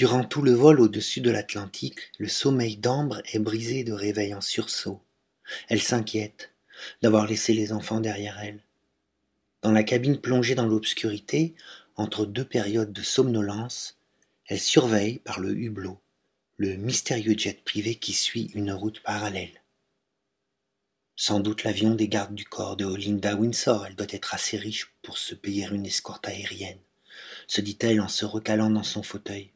Durant tout le vol au-dessus de l'Atlantique, le sommeil d'Ambre est brisé de réveil en sursaut. Elle s'inquiète d'avoir laissé les enfants derrière elle. Dans la cabine plongée dans l'obscurité, entre deux périodes de somnolence, elle surveille par le hublot le mystérieux jet privé qui suit une route parallèle. Sans doute l'avion des gardes du corps de Olinda Windsor, elle doit être assez riche pour se payer une escorte aérienne, se dit-elle en se recalant dans son fauteuil.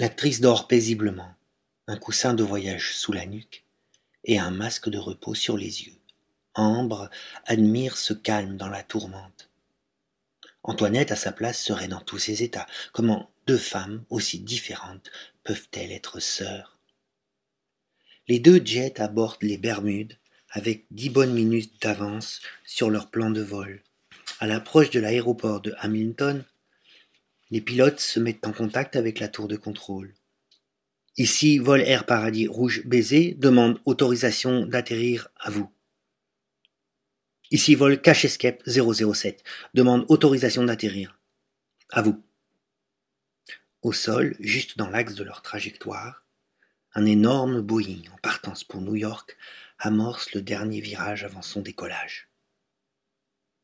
L'actrice dort paisiblement, un coussin de voyage sous la nuque et un masque de repos sur les yeux. Ambre admire ce calme dans la tourmente. Antoinette, à sa place, serait dans tous ses états. Comment deux femmes aussi différentes peuvent-elles être sœurs? Les deux jets abordent les Bermudes avec dix bonnes minutes d'avance sur leur plan de vol. À l'approche de l'aéroport de Hamilton, les pilotes se mettent en contact avec la tour de contrôle. Ici, Vol Air Paradis Rouge Baiser demande autorisation d'atterrir à vous. Ici, Vol Cache Escape 007 demande autorisation d'atterrir. À vous. Au sol, juste dans l'axe de leur trajectoire, un énorme Boeing en partance pour New York amorce le dernier virage avant son décollage.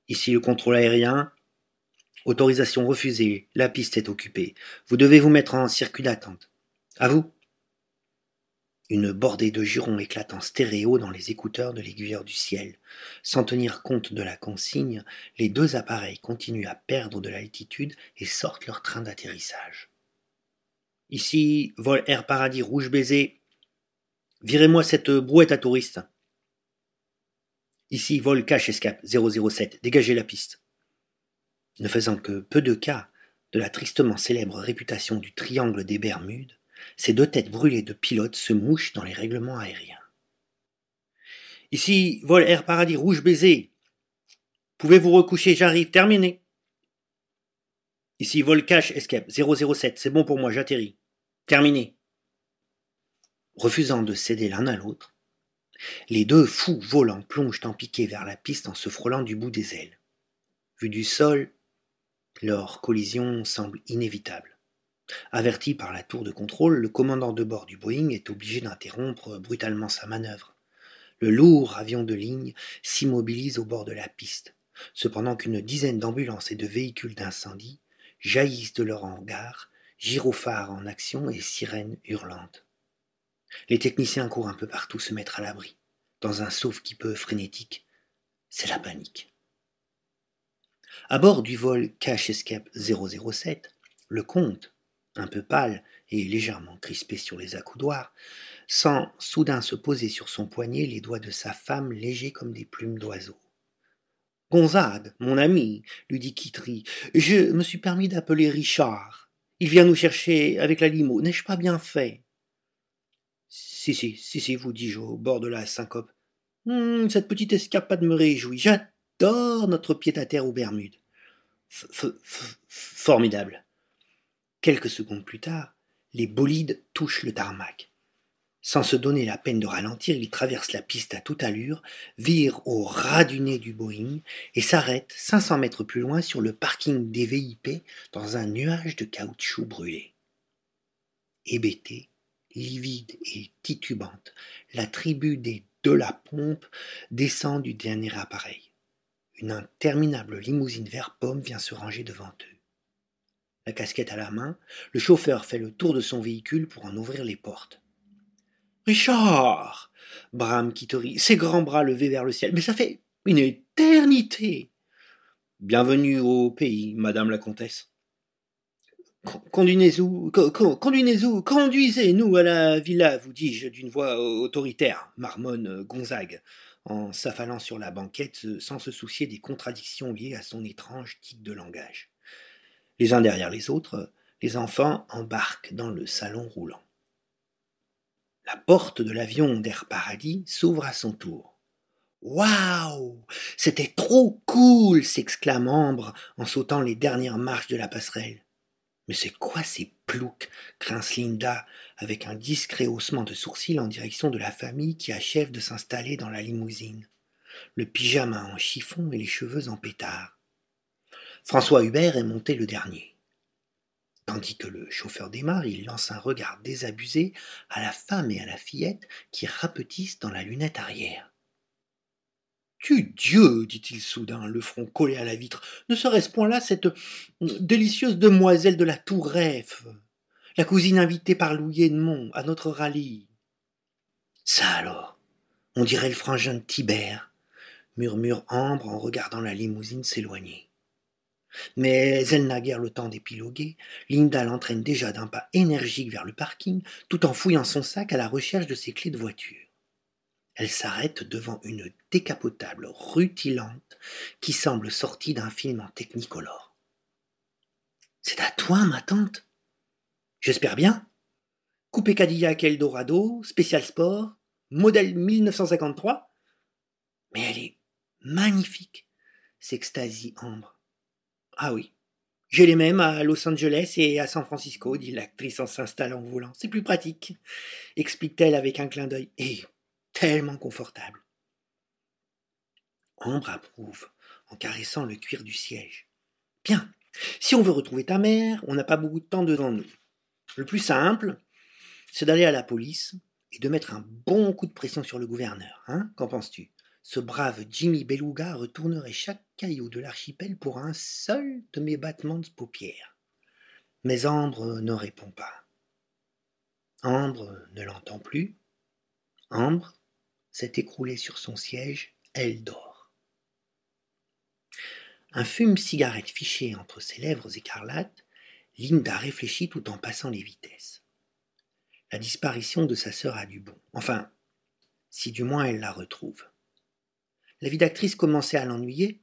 Ici le contrôle aérien, Autorisation refusée. La piste est occupée. Vous devez vous mettre en circuit d'attente. À vous. Une bordée de jurons éclate en stéréo dans les écouteurs de l'aiguilleur du ciel. Sans tenir compte de la consigne, les deux appareils continuent à perdre de l'altitude et sortent leur train d'atterrissage. Ici, vol Air Paradis Rouge Baiser. Virez-moi cette brouette à touristes. Ici, vol Cache Escape 007. Dégagez la piste ne faisant que peu de cas de la tristement célèbre réputation du triangle des Bermudes, ces deux têtes brûlées de pilotes se mouchent dans les règlements aériens. Ici, vol Air Paradis Rouge Baiser. Pouvez-vous recoucher, j'arrive, terminé. Ici, vol Cache Escape 007, c'est bon pour moi, j'atterris. Terminé. Refusant de céder l'un à l'autre, les deux fous volants plongent en piqué vers la piste en se frôlant du bout des ailes. Vu du sol, leur collision semble inévitable. Averti par la tour de contrôle, le commandant de bord du Boeing est obligé d'interrompre brutalement sa manœuvre. Le lourd avion de ligne s'immobilise au bord de la piste, cependant qu'une dizaine d'ambulances et de véhicules d'incendie jaillissent de leur hangar, gyrophares en action et sirènes hurlantes. Les techniciens courent un peu partout se mettre à l'abri. Dans un sauve-qui-peut frénétique, c'est la panique. À bord du vol Cache Escape 007, le comte, un peu pâle et légèrement crispé sur les accoudoirs, sent soudain se poser sur son poignet les doigts de sa femme légers comme des plumes d'oiseau. Gonzague, mon ami, lui dit Kitry, je me suis permis d'appeler Richard. Il vient nous chercher avec la limo. N'ai-je pas bien fait Si, si, si, si, vous dis-je au bord de la syncope. Hum, cette petite escapade me réjouit notre pied-à-terre aux Bermudes. Formidable. Quelques secondes plus tard, les bolides touchent le tarmac. Sans se donner la peine de ralentir, ils traversent la piste à toute allure, virent au ras du nez du Boeing et s'arrêtent 500 mètres plus loin sur le parking des VIP dans un nuage de caoutchouc brûlé. Hébétée, livide et titubante, la tribu des de la pompe descend du dernier appareil. Une interminable limousine vert pomme vient se ranger devant eux. La casquette à la main, le chauffeur fait le tour de son véhicule pour en ouvrir les portes. Richard brame Kittori, ses grands bras levés vers le ciel. Mais ça fait une éternité Bienvenue au pays, madame la comtesse. Conduisez-nous, conduisez-nous, conduisez-nous à la villa, vous dis-je d'une voix autoritaire, marmonne Gonzague, en s'affalant sur la banquette sans se soucier des contradictions liées à son étrange tic de langage. Les uns derrière les autres, les enfants embarquent dans le salon roulant. La porte de l'avion d'Air Paradis s'ouvre à son tour. Waouh C'était trop cool s'exclame Ambre en sautant les dernières marches de la passerelle. Mais c'est quoi ces ploucs grince Linda avec un discret haussement de sourcils en direction de la famille qui achève de s'installer dans la limousine, le pyjama en chiffon et les cheveux en pétard. François Hubert est monté le dernier. Tandis que le chauffeur démarre, il lance un regard désabusé à la femme et à la fillette qui rapetissent dans la lunette arrière. Tu Dieu, dit-il soudain, le front collé à la vitre, ne serait-ce point là cette délicieuse demoiselle de la Tour Eiffel, la cousine invitée par Louis Edmond à notre rallye? Ça alors, on dirait le frangin de Tibère, murmure Ambre en regardant la limousine s'éloigner. Mais elle n'a guère le temps d'épiloguer. Linda l'entraîne déjà d'un pas énergique vers le parking, tout en fouillant son sac à la recherche de ses clés de voiture. Elle s'arrête devant une décapotable rutilante qui semble sortie d'un film en technicolor. C'est à toi, ma tante J'espère bien. Coupé Cadillac Eldorado, spécial sport, modèle 1953. Mais elle est magnifique, s'extasie Ambre. Ah oui. J'ai les mêmes à Los Angeles et à San Francisco, dit l'actrice en s'installant au volant. C'est plus pratique, explique-t-elle avec un clin d'œil. Tellement confortable. Ambre approuve, en caressant le cuir du siège. Bien, si on veut retrouver ta mère, on n'a pas beaucoup de temps devant nous. Le plus simple, c'est d'aller à la police et de mettre un bon coup de pression sur le gouverneur. Hein Qu'en penses-tu? Ce brave Jimmy Beluga retournerait chaque caillou de l'archipel pour un seul de mes battements de paupières. Mais Ambre ne répond pas. Ambre ne l'entend plus. Ambre s'est écroulée sur son siège, elle dort. Un fume-cigarette fiché entre ses lèvres écarlates, Linda réfléchit tout en passant les vitesses. La disparition de sa sœur a du bon. Enfin, si du moins elle la retrouve. La vie d'actrice commençait à l'ennuyer,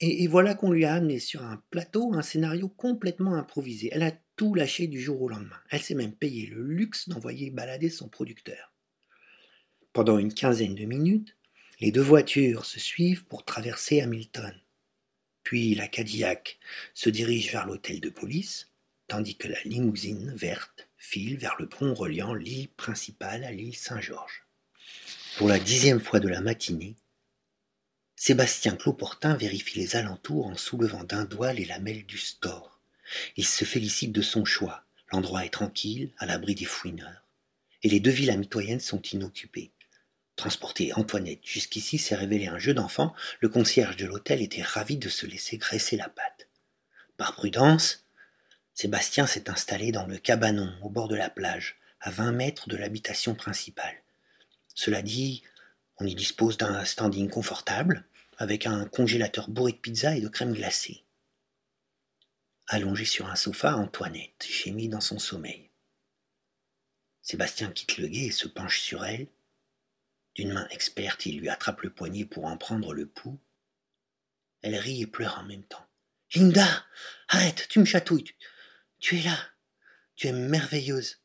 et, voilà qu'on lui a amené sur un plateau un scénario complètement improvisé. Elle a tout lâché du jour au lendemain. Elle s'est même payé le luxe d'envoyer balader son producteur. Pendant une quinzaine de minutes, les deux voitures se suivent pour traverser Hamilton. Puis la Cadillac se dirige vers l'hôtel de police, tandis que la limousine verte file vers le pont reliant l'île principale à l'île Saint-Georges. Pour la dixième fois de la matinée, Sébastien Cloportin vérifie les alentours en soulevant d'un doigt les lamelles du store. Il se félicite de son choix. L'endroit est tranquille, à l'abri des fouineurs. Et les deux villas mitoyennes sont inoccupées. Transporter Antoinette jusqu'ici s'est révélé un jeu d'enfant. Le concierge de l'hôtel était ravi de se laisser graisser la patte. Par prudence, Sébastien s'est installé dans le cabanon au bord de la plage, à vingt mètres de l'habitation principale. Cela dit, on y dispose d'un standing confortable, avec un congélateur bourré de pizza et de crème glacée. Allongé sur un sofa, Antoinette gémit dans son sommeil. Sébastien quitte le guet et se penche sur elle. D'une main experte, il lui attrape le poignet pour en prendre le pouls. Elle rit et pleure en même temps. Linda, arrête, tu me chatouilles. Tu, es là. Tu es merveilleuse.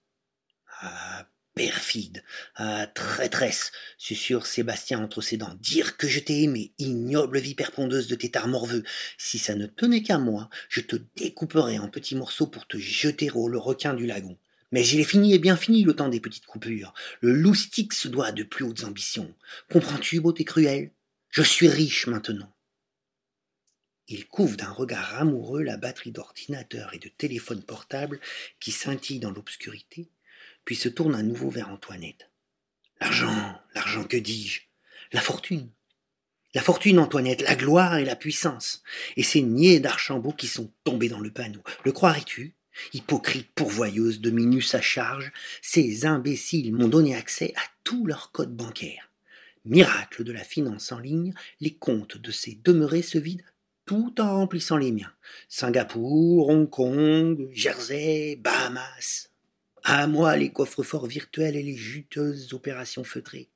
Ah, perfide, ah, traîtresse, susurre Sébastien entre ses dents. Dire que je t'ai aimé, ignoble vipère pondeuse de tétard morveux. Si ça ne tenait qu'à moi, je te découperais en petits morceaux pour te jeter au requin du lagon. Mais il est fini et bien fini le temps des petites coupures. Le loustic se doit de plus hautes ambitions. Comprends-tu, beauté cruelle Je suis riche maintenant. Il couvre d'un regard amoureux la batterie d'ordinateur et de téléphone portable qui scintille dans l'obscurité puis se tourne à nouveau vers Antoinette. L'argent, l'argent, que dis-je? La fortune. La fortune, Antoinette, la gloire et la puissance. Et ces niais d'Archambault qui sont tombés dans le panneau. Le croirais-tu? Hypocrite pourvoyeuse de minus à charge, ces imbéciles m'ont donné accès à tous leurs codes bancaires. Miracle de la finance en ligne, les comptes de ces demeurés se vident tout en remplissant les miens. Singapour, Hong Kong, Jersey, Bahamas. À moi les coffres-forts virtuels et les juteuses opérations feutrées.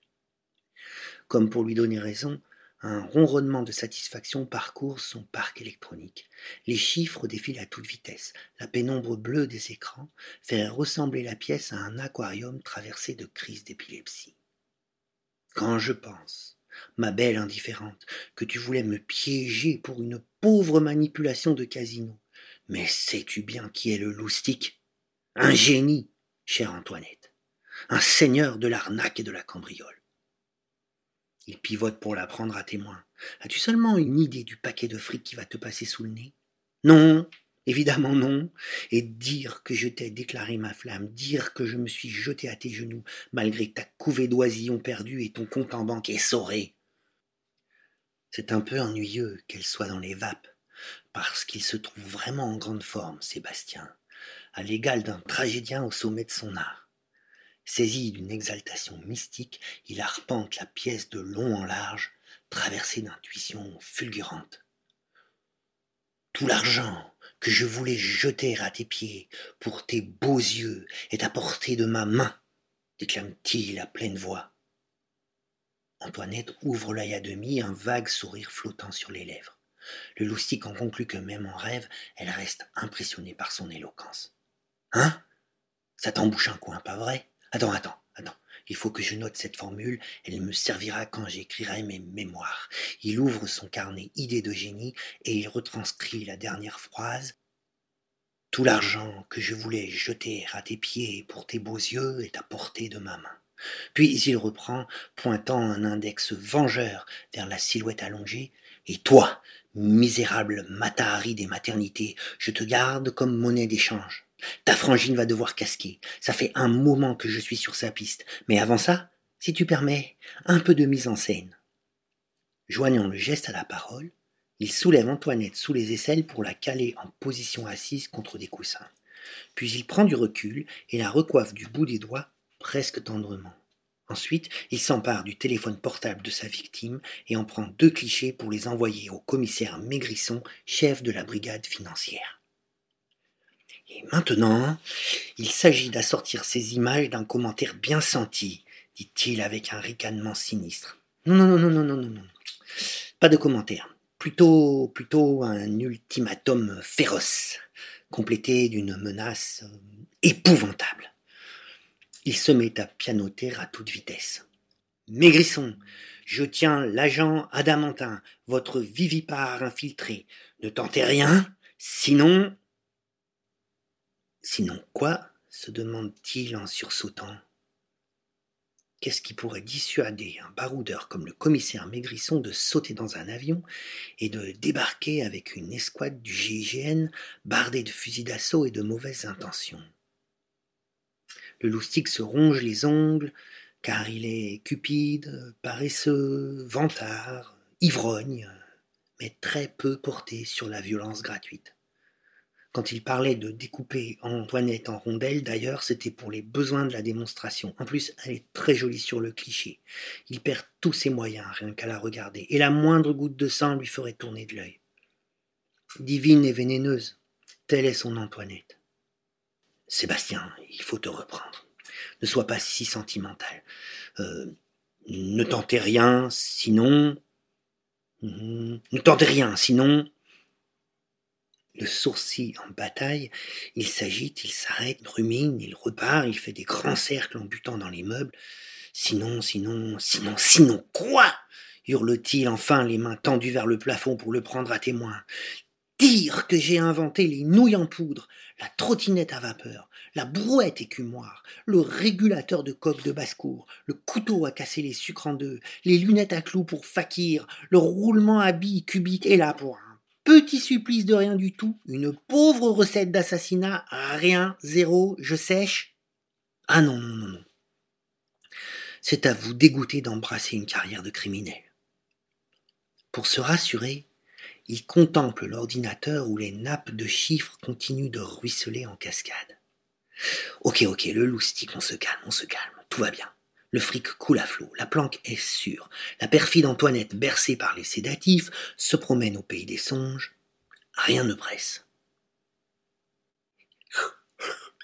Comme pour lui donner raison, un ronronnement de satisfaction parcourt son parc électronique. Les chiffres défilent à toute vitesse. La pénombre bleue des écrans fait ressembler la pièce à un aquarium traversé de crises d'épilepsie. Quand je pense, ma belle indifférente, que tu voulais me piéger pour une pauvre manipulation de casino, mais sais-tu bien qui est le loustic Un génie chère Antoinette, un seigneur de l'arnaque et de la cambriole. Il pivote pour la prendre à témoin. As-tu seulement une idée du paquet de fric qui va te passer sous le nez? Non, Évidemment non. Et dire que je t'ai déclaré ma flamme, dire que je me suis jeté à tes genoux, malgré ta couvée d'oisillons perdus et ton compte en banque essoré. C'est un peu ennuyeux qu'elle soit dans les vapes, parce qu'il se trouve vraiment en grande forme, Sébastien, à l'égal d'un tragédien au sommet de son art. Saisi d'une exaltation mystique, il arpente la pièce de long en large, traversé d'intuitions fulgurantes. Tout l'argent que je voulais jeter à tes pieds pour tes beaux yeux est à portée de ma main, déclame-t-il à pleine voix. Antoinette ouvre l'œil à demi, un vague sourire flottant sur les lèvres. Le loustic en conclut que même en rêve, elle reste impressionnée par son éloquence. Hein? Ça t'embouche un coin, pas vrai? Attends, attends, attends. Il faut que je note cette formule, elle me servira quand j'écrirai mes mémoires. Il ouvre son carnet idées de génie et il retranscrit la dernière phrase. Tout l'argent que je voulais jeter à tes pieds pour tes beaux yeux est à portée de ma main. Puis il reprend, pointant un index vengeur vers la silhouette allongée. Et toi, misérable matahari des maternités, je te garde comme monnaie d'échange. Ta frangine va devoir casquer. Ça fait un moment que je suis sur sa piste. Mais avant ça, si tu permets, un peu de mise en scène. Joignant le geste à la parole, il soulève Antoinette sous les aisselles pour la caler en position assise contre des coussins. Puis il prend du recul et la recoiffe du bout des doigts presque tendrement. Ensuite, il s'empare du téléphone portable de sa victime et en prend deux clichés pour les envoyer au commissaire Maigrisson, chef de la brigade financière. Maintenant, il s'agit d'assortir ces images d'un commentaire bien senti, dit-il avec un ricanement sinistre. Non, non, non, non, non, non, non. Pas de commentaire. Plutôt, plutôt un ultimatum féroce, complété d'une menace euh, épouvantable. Il se met à pianoter à toute vitesse. Maigrisson, je tiens l'agent adamantin, votre vivipare infiltré. Ne tentez rien, sinon Sinon quoi se demande-t-il en sursautant? Qu'est-ce qui pourrait dissuader un baroudeur comme le commissaire Maigrisson de sauter dans un avion et de débarquer avec une escouade du GIGN bardée de fusils d'assaut et de mauvaises intentions? Le loustic se ronge les ongles, car il est cupide, paresseux, vantard, ivrogne, mais très peu porté sur la violence gratuite. Quand il parlait de découper Antoinette en rondelles, d'ailleurs, c'était pour les besoins de la démonstration. En plus, elle est très jolie sur le cliché. Il perd tous ses moyens, rien qu'à la regarder, et la moindre goutte de sang lui ferait tourner de l'œil. Divine et vénéneuse, telle est son Antoinette. Sébastien, il faut te reprendre. Ne sois pas si sentimental. Euh, ne tentez rien, sinon. Ne tentez rien, sinon le sourcil en bataille, il s'agite, il s'arrête, rumine, il repart, il fait des grands cercles en butant dans les meubles. Sinon, sinon, sinon, sinon quoi? hurle-t-il enfin, les mains tendues vers le plafond pour le prendre à témoin. Dire que j'ai inventé les nouilles en poudre, la trottinette à vapeur, la brouette écumoire, le régulateur de coque de basse-cour, le couteau à casser les sucres en deux, les lunettes à clous pour fakir, le roulement à billes cubiques et là pour Petit supplice de rien du tout, une pauvre recette d'assassinat, rien, zéro, je sèche. Ah non, non, non, non. C'est à vous dégoûter d'embrasser une carrière de criminel. Pour se rassurer, il contemple l'ordinateur où les nappes de chiffres continuent de ruisseler en cascade. Ok, ok, le loustic, on se calme, on se calme, tout va bien. Le fric coule à flot, la planque est sûre. La perfide Antoinette, bercée par les sédatifs, se promène au pays des songes. Rien ne presse.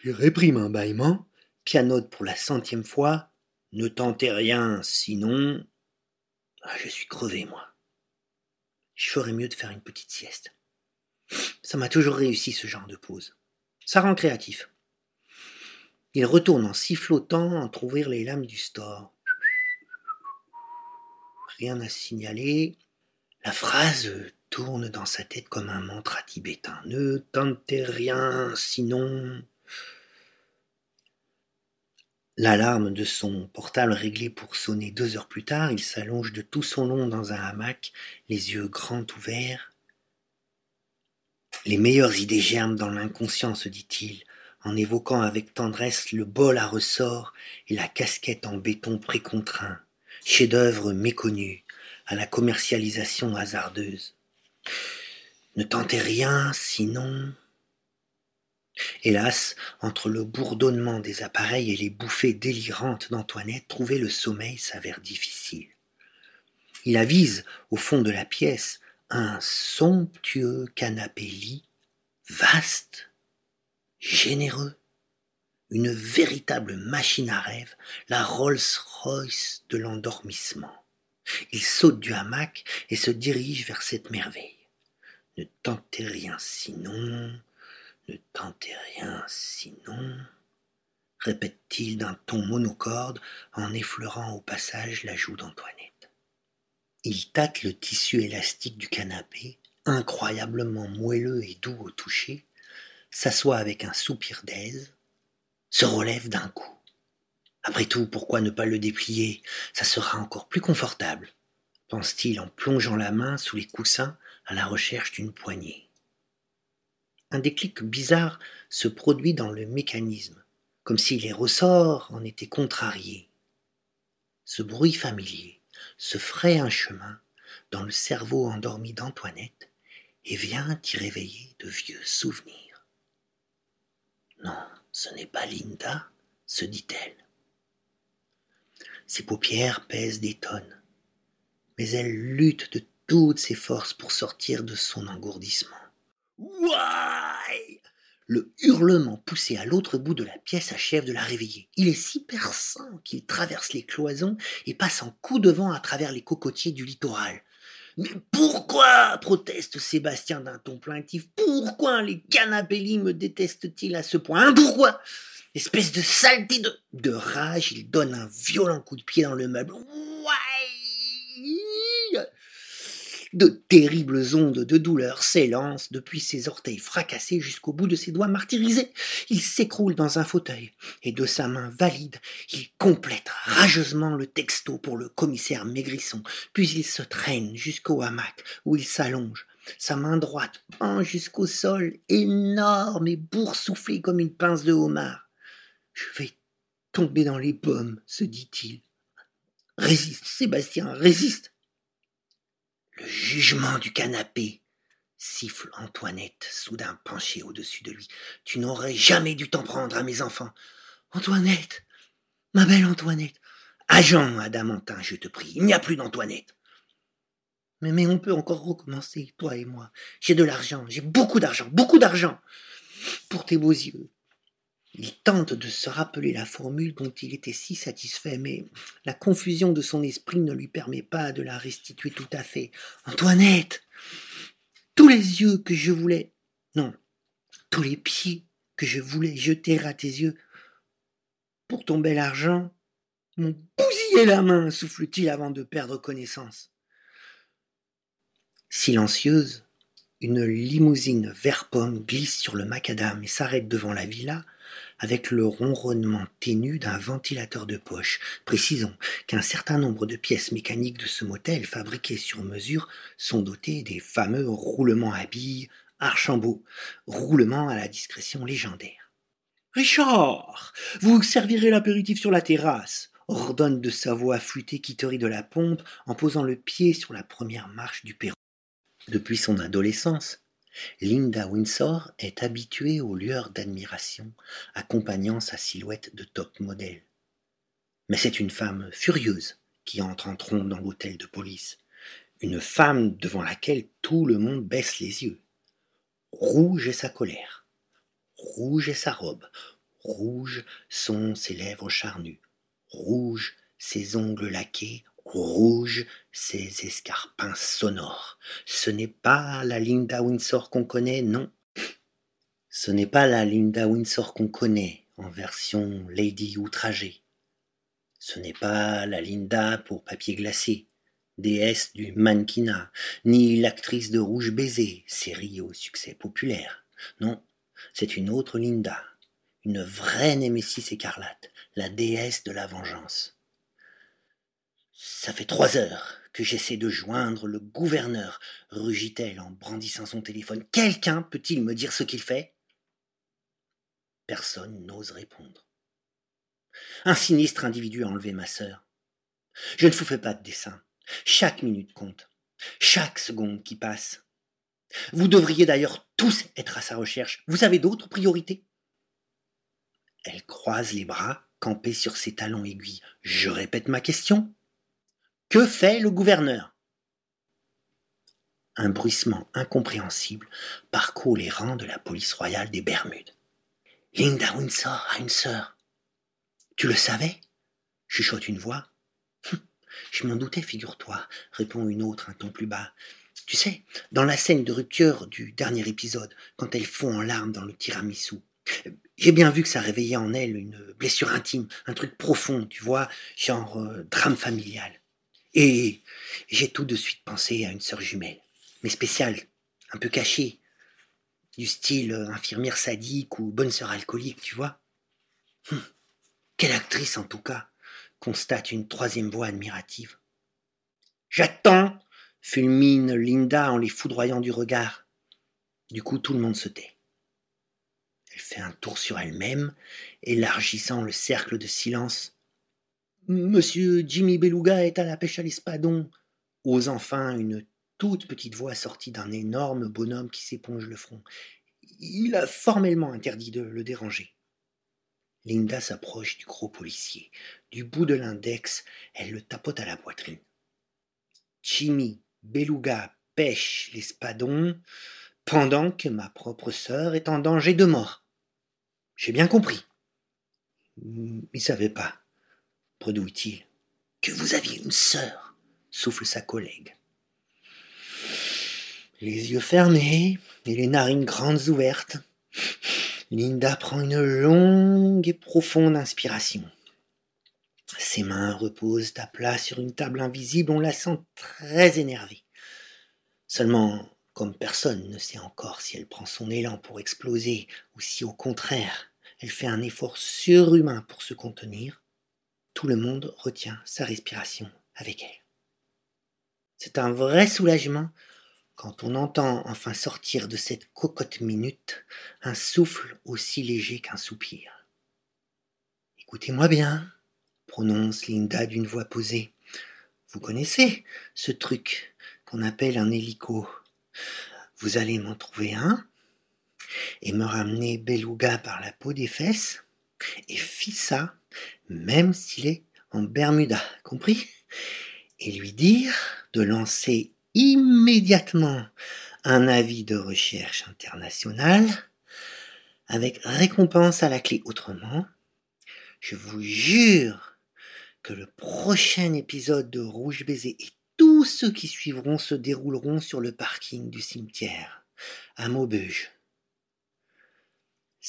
Il réprime un bâillement, pianote pour la centième fois. Ne tentez rien, sinon. Ah, je suis crevé, moi. Je ferais mieux de faire une petite sieste. Ça m'a toujours réussi ce genre de pause. Ça rend créatif. Il retourne en sifflotant entr'ouvrir les lames du store. Rien à signaler. La phrase tourne dans sa tête comme un mantra tibétain. Ne tentez rien, sinon. L'alarme de son portable réglé pour sonner deux heures plus tard, il s'allonge de tout son long dans un hamac, les yeux grands ouverts. Les meilleures idées germent dans l'inconscient, se dit-il, en évoquant avec tendresse le bol à ressort et la casquette en béton précontraint, chef-d'œuvre méconnu, à la commercialisation hasardeuse. Ne tentez rien, sinon. Hélas, entre le bourdonnement des appareils et les bouffées délirantes d'Antoinette, trouver le sommeil s'avère difficile. Il avise, au fond de la pièce, un somptueux canapé-lit, vaste, généreux, une véritable machine à rêve, la Rolls-Royce de l'endormissement. Il saute du hamac et se dirige vers cette merveille. Ne tentez rien sinon, ne tentez rien sinon, répète-t-il d'un ton monocorde en effleurant au passage la joue d'Antoinette. Il tâte le tissu élastique du canapé, incroyablement moelleux et doux au toucher, s'assoit avec un soupir d'aise, se relève d'un coup. Après tout, pourquoi ne pas le déplier? Ça sera encore plus confortable, pense-t-il en plongeant la main sous les coussins à la recherche d'une poignée. Un déclic bizarre se produit dans le mécanisme, comme si les ressorts en étaient contrariés. Ce bruit familier se fraye un chemin dans le cerveau endormi d'Antoinette et vient y réveiller de vieux souvenirs. Non, ce n'est pas Linda, se dit-elle. Ses paupières pèsent des tonnes, mais elle lutte de toutes ses forces pour sortir de son engourdissement. Why? Le hurlement poussé à l'autre bout de la pièce achève de la réveiller. Il est si perçant qu'il traverse les cloisons et passe en coup de vent à travers les cocotiers du littoral. Mais pourquoi proteste Sébastien d'un ton plaintif. Pourquoi les canapélis me détestent-ils à ce point Pourquoi Espèce de saleté de... De rage, il donne un violent coup de pied dans le meuble. De terribles ondes de douleur s'élancent depuis ses orteils fracassés jusqu'au bout de ses doigts martyrisés. Il s'écroule dans un fauteuil et de sa main valide, il complète rageusement le texto pour le commissaire Maigrisson, puis il se traîne jusqu'au hamac où il s'allonge. Sa main droite pend jusqu'au sol, énorme et boursouflée comme une pince de homard. Je vais tomber dans les pommes, se dit-il. Résiste, Sébastien, résiste. Le jugement du canapé, siffle Antoinette, soudain penchée au-dessus de lui. Tu n'aurais jamais dû t'en prendre à mes enfants. Antoinette, ma belle Antoinette. Agent, Adamantin, je te prie, il n'y a plus d'Antoinette. Mais, mais on peut encore recommencer, toi et moi. J'ai de l'argent, j'ai beaucoup d'argent, beaucoup d'argent. Pour tes beaux yeux, il tente de se rappeler la formule dont il était si satisfait, mais la confusion de son esprit ne lui permet pas de la restituer tout à fait. Antoinette Tous les yeux que je voulais. Non, tous les pieds que je voulais jeter à tes yeux. Pour ton bel argent, m'ont bousillé la main, souffle-t-il avant de perdre connaissance. Silencieuse, une limousine vert pomme glisse sur le macadam et s'arrête devant la villa avec le ronronnement ténu d'un ventilateur de poche. Précisons qu'un certain nombre de pièces mécaniques de ce motel fabriquées sur mesure sont dotées des fameux roulements à billes Archambault, roulements à la discrétion légendaire. Richard, vous servirez l'apéritif sur la terrasse, ordonne de sa voix flûtée Quitterie de la pompe en posant le pied sur la première marche du perron. Depuis son adolescence, Linda Windsor est habituée aux lueurs d'admiration accompagnant sa silhouette de top modèle. Mais c'est une femme furieuse qui entre en trompe dans l'hôtel de police, une femme devant laquelle tout le monde baisse les yeux. Rouge est sa colère, rouge est sa robe, rouge sont ses lèvres charnues, rouge ses ongles laqués, rouge ses escarpins sonores. Ce n'est pas la Linda Windsor qu'on connaît, non. Ce n'est pas la Linda Windsor qu'on connaît en version Lady outragée. Ce n'est pas la Linda pour papier glacé, déesse du mannequinat, ni l'actrice de Rouge Baiser, série au succès populaire. Non, c'est une autre Linda, une vraie Némésis écarlate, la déesse de la vengeance. Ça fait trois heures que j'essaie de joindre le gouverneur, rugit-elle en brandissant son téléphone. Quelqu'un peut-il me dire ce qu'il fait? Personne n'ose répondre. Un sinistre individu a enlevé ma sœur. Je ne vous fais pas de dessin. Chaque minute compte. Chaque seconde qui passe. Vous devriez d'ailleurs tous être à sa recherche. Vous avez d'autres priorités? Elle croise les bras, campée sur ses talons aiguilles. Je répète ma question. Que fait le gouverneur? Un bruissement incompréhensible parcourt les rangs de la police royale des Bermudes. Linda Windsor a une sœur. Tu le savais? Chuchote une voix. Hum, je m'en doutais, figure-toi, répond une autre un ton plus bas. Tu sais, dans la scène de rupture du dernier épisode, quand elle fond en larmes dans le tiramisu, j'ai bien vu que ça réveillait en elle une blessure intime, un truc profond, tu vois, genre euh, drame familial. Et j'ai tout de suite pensé à une sœur jumelle, mais spéciale, un peu cachée, du style euh, infirmière sadique ou bonne sœur alcoolique, tu vois. Hum, quelle actrice en tout cas, constate une troisième voix admirative. J'attends, fulmine Linda en les foudroyant du regard. Du coup, tout le monde se tait. Elle fait un tour sur elle-même, élargissant le cercle de silence. Monsieur Jimmy Beluga est à la pêche à l'espadon, ose enfin une toute petite voix sortie d'un énorme bonhomme qui s'éponge le front. Il a formellement interdit de le déranger. Linda s'approche du gros policier. Du bout de l'index, elle le tapote à la poitrine. Jimmy Beluga pêche l'espadon pendant que ma propre sœur est en danger de mort. J'ai bien compris. Il savait pas, bredouille-t-il, que vous aviez une sœur, souffle sa collègue. Les yeux fermés et les narines grandes ouvertes, Linda prend une longue et profonde inspiration. Ses mains reposent à plat sur une table invisible, on la sent très énervée. Seulement, comme personne ne sait encore si elle prend son élan pour exploser ou si au contraire elle fait un effort surhumain pour se contenir, tout le monde retient sa respiration avec elle. C'est un vrai soulagement quand on entend enfin sortir de cette cocotte minute un souffle aussi léger qu'un soupir. Écoutez-moi bien, prononce Linda d'une voix posée. Vous connaissez ce truc qu'on appelle un hélico. Vous allez m'en trouver un et me ramener Beluga par la peau des fesses et Fissa, même s'il est en Bermuda, compris? Et lui dire de lancer immédiatement un avis de recherche international avec récompense à la clé. Autrement, je vous jure que le prochain épisode de Rouge Baiser et tous ceux qui suivront se dérouleront sur le parking du cimetière à Maubeuge.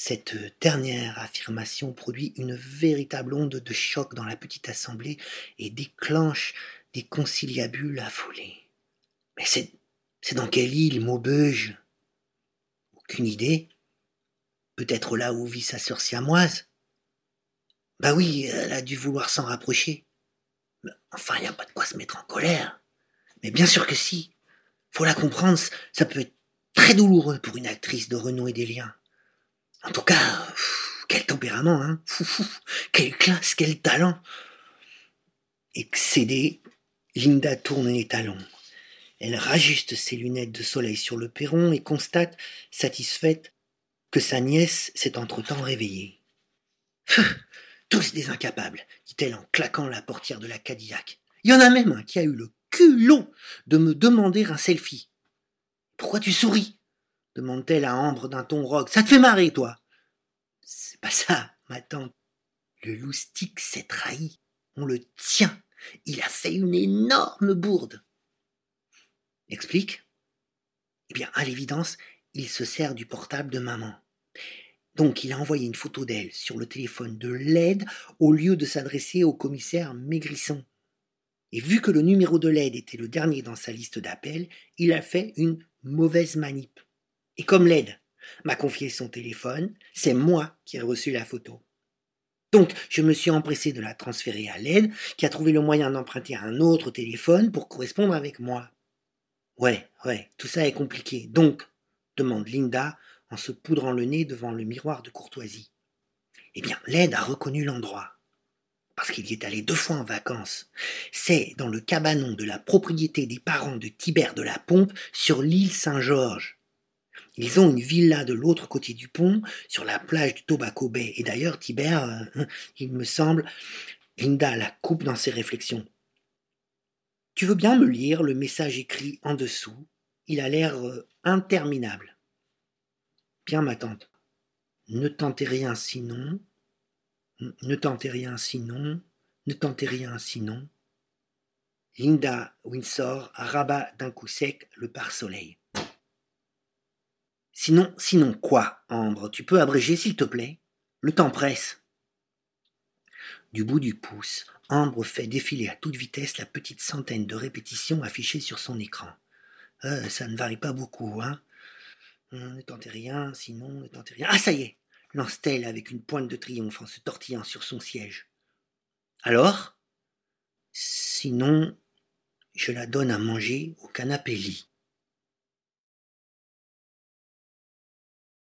Cette dernière affirmation produit une véritable onde de choc dans la petite assemblée et déclenche des conciliabules affolés. Mais c'est, dans quelle île, Maubeuge? Aucune idée. Peut-être là où vit sa sœur siamoise? Bah oui, elle a dû vouloir s'en rapprocher. Mais enfin, il n'y a pas de quoi se mettre en colère. Mais bien sûr que si. Faut la comprendre, ça peut être très douloureux pour une actrice de renouer des liens. En tout cas, quel tempérament, hein Quelle classe, quel talent Excédée, Linda tourne les talons. Elle rajuste ses lunettes de soleil sur le perron et constate, satisfaite, que sa nièce s'est entre-temps réveillée. Tous des incapables, dit-elle en claquant la portière de la Cadillac. Il y en a même un qui a eu le culot de me demander un selfie. Pourquoi tu souris? Demande-t-elle à Ambre d'un ton rogue. Ça te fait marrer, toi C'est pas ça, ma tante. Le loustic s'est trahi. On le tient. Il a fait une énorme bourde. Explique Eh bien, à l'évidence, il se sert du portable de maman. Donc, il a envoyé une photo d'elle sur le téléphone de l'aide au lieu de s'adresser au commissaire Maigrisson. Et vu que le numéro de l'aide était le dernier dans sa liste d'appels, il a fait une mauvaise manip. Et comme l'aide m'a confié son téléphone, c'est moi qui ai reçu la photo. Donc, je me suis empressé de la transférer à l'aide, qui a trouvé le moyen d'emprunter un autre téléphone pour correspondre avec moi. Ouais, ouais, tout ça est compliqué. Donc, demande Linda en se poudrant le nez devant le miroir de courtoisie. Eh bien, l'aide a reconnu l'endroit parce qu'il y est allé deux fois en vacances. C'est dans le cabanon de la propriété des parents de Tibère de la Pompe sur l'île Saint-Georges. Ils ont une villa de l'autre côté du pont, sur la plage du Tobacco Bay. Et d'ailleurs, Tibère, euh, il me semble, Linda la coupe dans ses réflexions. Tu veux bien me lire le message écrit en dessous? Il a l'air euh, interminable. Bien, ma tante. Ne tentez rien sinon, ne tentez rien sinon, ne tentez rien sinon. Linda Windsor rabat d'un coup sec le pare-soleil. Sinon, sinon quoi, Ambre? Tu peux abréger, s'il te plaît? Le temps presse. Du bout du pouce, Ambre fait défiler à toute vitesse la petite centaine de répétitions affichées sur son écran. Euh, ça ne varie pas beaucoup, hein hum, Ne tentez rien, sinon, ne tentez rien. Ah, ça y est lance-t-elle avec une pointe de triomphe en se tortillant sur son siège. Alors? Sinon, je la donne à manger au canapé lit.